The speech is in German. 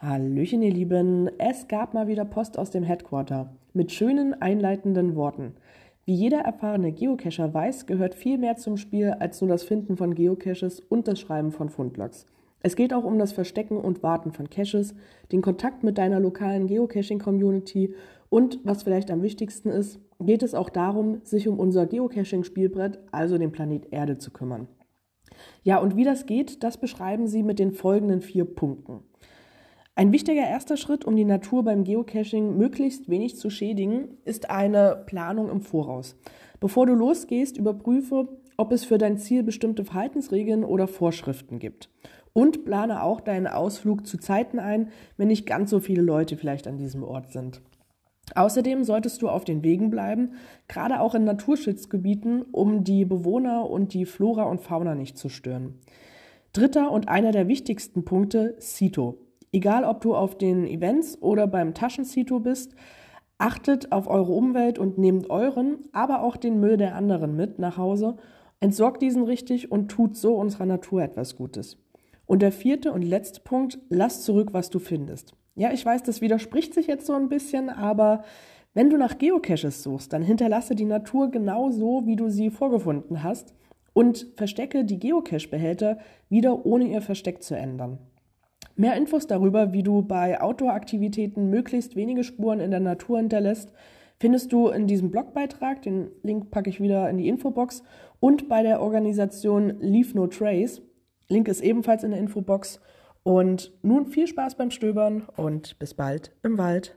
Hallöchen, ihr Lieben. Es gab mal wieder Post aus dem Headquarter mit schönen einleitenden Worten. Wie jeder erfahrene Geocacher weiß, gehört viel mehr zum Spiel als nur das Finden von Geocaches und das Schreiben von Fundlogs. Es geht auch um das Verstecken und Warten von Caches, den Kontakt mit deiner lokalen Geocaching-Community und, was vielleicht am wichtigsten ist, geht es auch darum, sich um unser Geocaching-Spielbrett, also den Planet Erde, zu kümmern. Ja, und wie das geht, das beschreiben sie mit den folgenden vier Punkten. Ein wichtiger erster Schritt, um die Natur beim Geocaching möglichst wenig zu schädigen, ist eine Planung im Voraus. Bevor du losgehst, überprüfe, ob es für dein Ziel bestimmte Verhaltensregeln oder Vorschriften gibt. Und plane auch deinen Ausflug zu Zeiten ein, wenn nicht ganz so viele Leute vielleicht an diesem Ort sind. Außerdem solltest du auf den Wegen bleiben, gerade auch in Naturschutzgebieten, um die Bewohner und die Flora und Fauna nicht zu stören. Dritter und einer der wichtigsten Punkte, CITO. Egal, ob du auf den Events oder beim Taschenzito bist, achtet auf eure Umwelt und nehmt euren, aber auch den Müll der anderen mit nach Hause, entsorgt diesen richtig und tut so unserer Natur etwas Gutes. Und der vierte und letzte Punkt, lass zurück, was du findest. Ja, ich weiß, das widerspricht sich jetzt so ein bisschen, aber wenn du nach Geocaches suchst, dann hinterlasse die Natur genau so, wie du sie vorgefunden hast und verstecke die Geocache-Behälter wieder, ohne ihr Versteck zu ändern. Mehr Infos darüber, wie du bei Outdoor-Aktivitäten möglichst wenige Spuren in der Natur hinterlässt, findest du in diesem Blogbeitrag. Den Link packe ich wieder in die Infobox und bei der Organisation Leave No Trace. Link ist ebenfalls in der Infobox. Und nun viel Spaß beim Stöbern und bis bald im Wald.